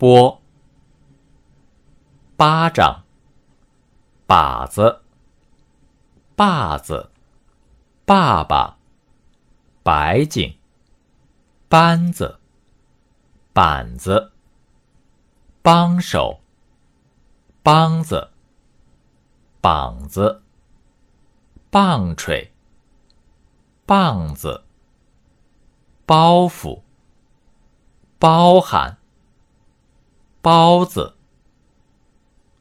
波，巴掌，把子，把子，爸爸，白景，班子，板子，帮手，梆子，膀子，棒槌，棒子，包袱，包含。包子，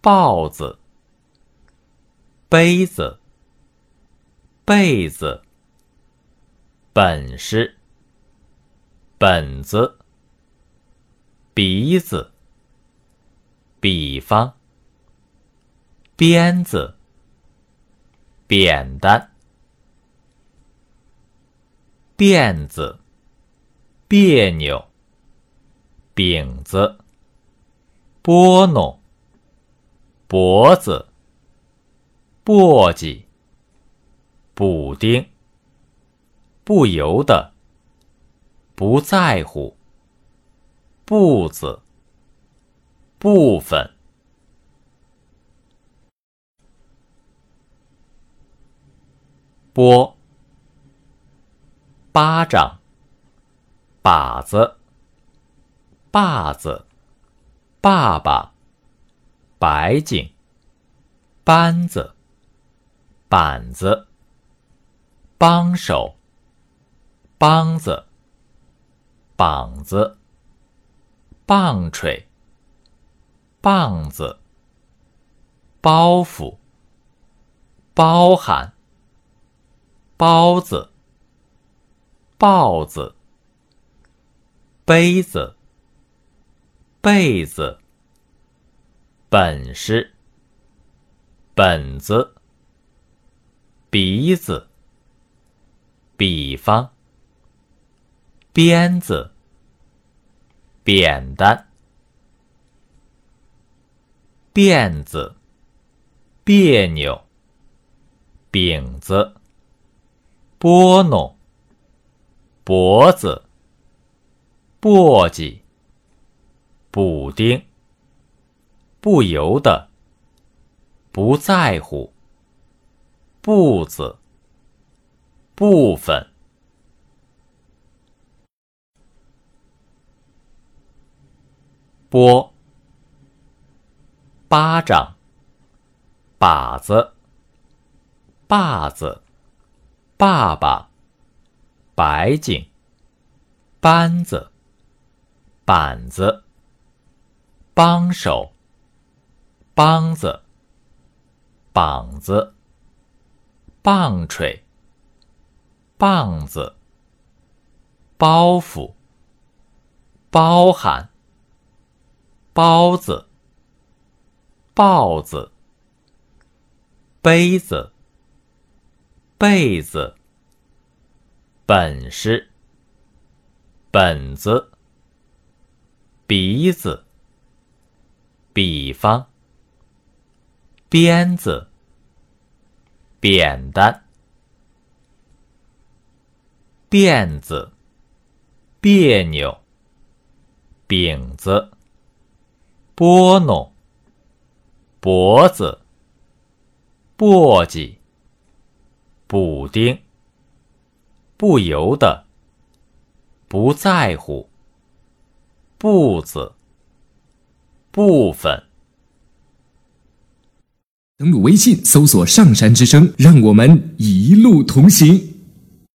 豹子，杯子，被子，本事，本子，鼻子，比方，鞭子，扁担，辫子，别扭，饼子。拨弄，脖子，簸箕，补丁，不由得，不在乎，步子，部分，拨，巴掌，把子，把子。爸爸，白景，班子，板子，帮手，梆子，膀子，棒槌，棒子，包袱，包含，包子，豹子，杯子。被子，本事，本子，鼻子，比方，鞭子，扁担，辫子，别扭，饼子，拨弄，脖子，簸箕。补丁，不由得，不在乎，步子，部分，拨，巴掌，把子，把子，爸爸，白景，班子，板子。帮手，梆子，膀子，棒槌，棒子，包袱，包含，包子，豹子，杯子，被子，本事，本子，鼻子。比方，鞭子，扁担，辫子，别扭，饼子，拨弄，脖子，簸箕，补丁，不由得，不在乎，步子。部分。登录微信，搜索“上山之声”，让我们一路同行。